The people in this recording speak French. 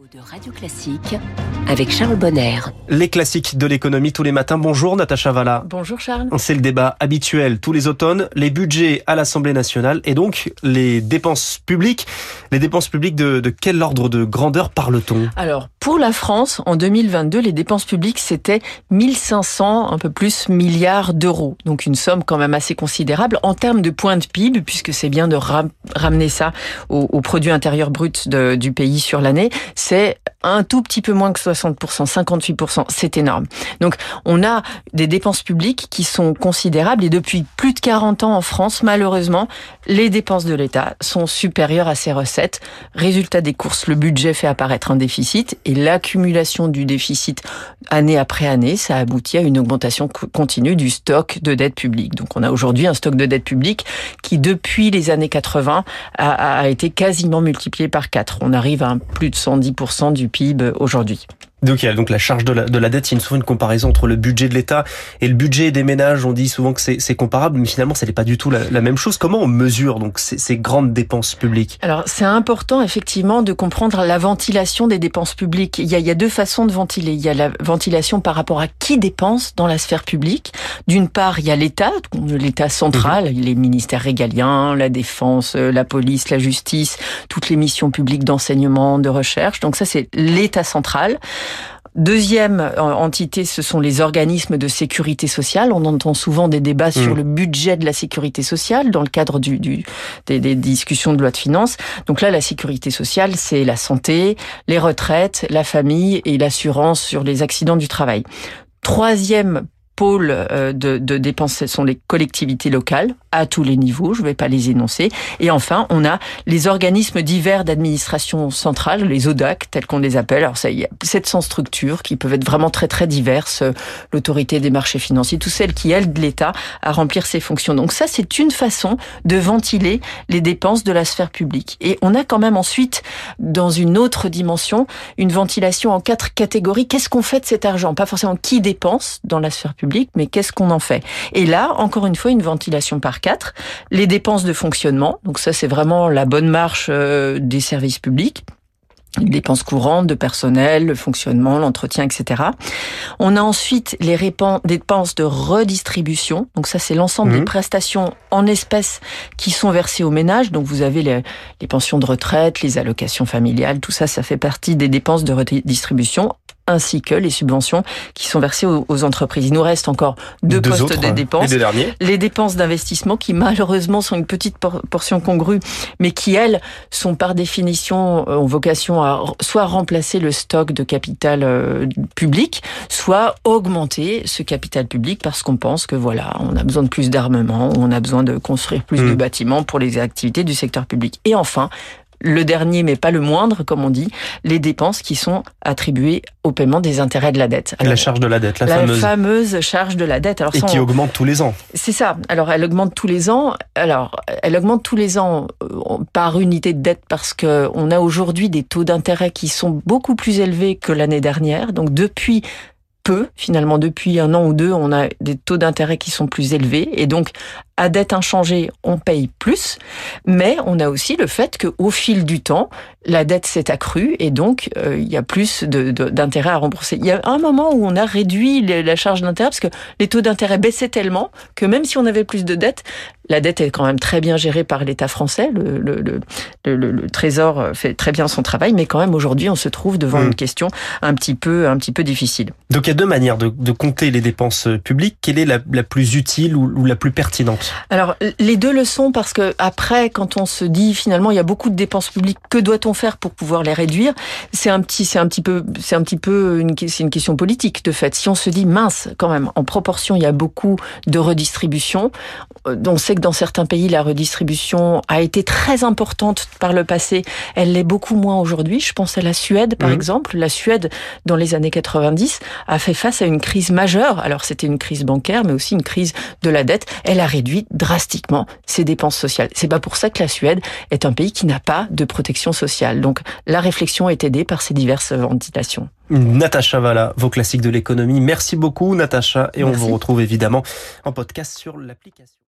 de Radio Classique avec Charles Bonner. Les classiques de l'économie tous les matins. Bonjour Natacha Valla. Bonjour Charles. C'est le débat habituel tous les automnes, les budgets à l'Assemblée nationale et donc les dépenses publiques. Les dépenses publiques de, de quel ordre de grandeur parle-t-on? Alors, pour la France, en 2022, les dépenses publiques, c'était 1500, un peu plus, milliards d'euros. Donc une somme quand même assez considérable en termes de points de PIB, puisque c'est bien de ramener ça au, au produit intérieur brut de, du pays sur l'année. C'est un tout petit peu moins que 60%, 58%, c'est énorme. Donc on a des dépenses publiques qui sont considérables et depuis plus de 40 ans en France, malheureusement, les dépenses de l'État sont supérieures à ses recettes. Résultat des courses, le budget fait apparaître un déficit et l'accumulation du déficit année après année, ça aboutit à une augmentation continue du stock de dette publique. Donc on a aujourd'hui un stock de dette publique qui depuis les années 80 a, a été quasiment multiplié par 4. On arrive à plus de 110% du PIB aujourd'hui. Donc il y a donc la charge de la, de la dette, il y a souvent une comparaison entre le budget de l'État et le budget des ménages. On dit souvent que c'est comparable, mais finalement, ce n'est pas du tout la, la, même chose. Comment on mesure donc ces, ces grandes dépenses publiques? Alors c'est important effectivement de comprendre la ventilation des dépenses publiques. Il y, a, il y a deux façons de ventiler. Il y a la ventilation par rapport à qui dépense dans la sphère publique. D'une part, il y a l'État, l'État central, mmh. les ministères régaliens, la défense, la police, la justice, toutes les missions publiques d'enseignement, de recherche. Donc ça, c'est l'État central. Deuxième euh, entité, ce sont les organismes de sécurité sociale. On entend souvent des débats sur mmh. le budget de la sécurité sociale dans le cadre du, du des, des, discussions de loi de finances. Donc là, la sécurité sociale, c'est la santé, les retraites, la famille et l'assurance sur les accidents du travail. Troisième pôles euh, de, dépenses, sont les collectivités locales à tous les niveaux, je ne vais pas les énoncer. Et enfin, on a les organismes divers d'administration centrale, les ODAC, tels qu'on les appelle. Alors ça, il y a 700 structures qui peuvent être vraiment très très diverses. L'autorité des marchés financiers, toutes celles qui aident l'État à remplir ses fonctions. Donc ça, c'est une façon de ventiler les dépenses de la sphère publique. Et on a quand même ensuite, dans une autre dimension, une ventilation en quatre catégories. Qu'est-ce qu'on fait de cet argent? Pas forcément qui dépense dans la sphère publique mais qu'est-ce qu'on en fait? Et là, encore une fois, une ventilation par quatre. Les dépenses de fonctionnement, donc ça c'est vraiment la bonne marche euh, des services publics les dépenses courantes de personnel, le fonctionnement, l'entretien, etc. On a ensuite les dépenses de redistribution. Donc ça, c'est l'ensemble mmh. des prestations en espèces qui sont versées aux ménages. Donc vous avez les, les, pensions de retraite, les allocations familiales, tout ça, ça fait partie des dépenses de redistribution ainsi que les subventions qui sont versées aux, entreprises. Il nous reste encore deux, deux postes autres, de hein. dépenses. Les dépenses d'investissement qui malheureusement sont une petite portion congrue, mais qui elles sont par définition euh, ont vocation à soit remplacer le stock de capital euh, public, soit augmenter ce capital public parce qu'on pense que voilà, on a besoin de plus d'armement, on a besoin de construire plus mmh. de bâtiments pour les activités du secteur public. Et enfin, le dernier, mais pas le moindre, comme on dit, les dépenses qui sont attribuées au paiement des intérêts de la dette. Alors, la charge de la dette, la, la fameuse. fameuse charge de la dette. Alors, Et qui on... augmente tous les ans. C'est ça. Alors, elle augmente tous les ans. Alors, elle augmente tous les ans euh, par unité de dette parce que on a aujourd'hui des taux d'intérêt qui sont beaucoup plus élevés que l'année dernière. Donc, depuis peu, finalement, depuis un an ou deux, on a des taux d'intérêt qui sont plus élevés. Et donc, à dette inchangée, on paye plus, mais on a aussi le fait qu'au fil du temps, la dette s'est accrue et donc euh, il y a plus d'intérêt à rembourser. Il y a un moment où on a réduit la charge d'intérêt parce que les taux d'intérêt baissaient tellement que même si on avait plus de dettes, la dette est quand même très bien gérée par l'État français. Le, le, le, le, Trésor fait très bien son travail, mais quand même aujourd'hui, on se trouve devant mmh. une question un petit peu, un petit peu difficile. Donc il y a deux manières de, de compter les dépenses publiques. Quelle est la, la plus utile ou, ou la plus pertinente? Alors les deux le sont parce que après, quand on se dit finalement il y a beaucoup de dépenses publiques, que doit-on faire pour pouvoir les réduire? C'est un petit, c'est un petit peu, c'est un petit peu une, c'est une question politique de fait. Si on se dit mince, quand même, en proportion, il y a beaucoup de redistribution. Euh, on sait que dans certains pays, la redistribution a été très importante par le passé. Elle l'est beaucoup moins aujourd'hui. Je pense à la Suède, par mmh. exemple. La Suède, dans les années 90, a fait face à une crise majeure. Alors c'était une crise bancaire, mais aussi une crise de la dette. Elle a réduit drastiquement ses dépenses sociales. C'est pas pour ça que la Suède est un pays qui n'a pas de protection sociale. Donc la réflexion est aidée par ces diverses ventilations. Natacha Valla, vos classiques de l'économie. Merci beaucoup Natacha et Merci. on vous retrouve évidemment en podcast sur l'application.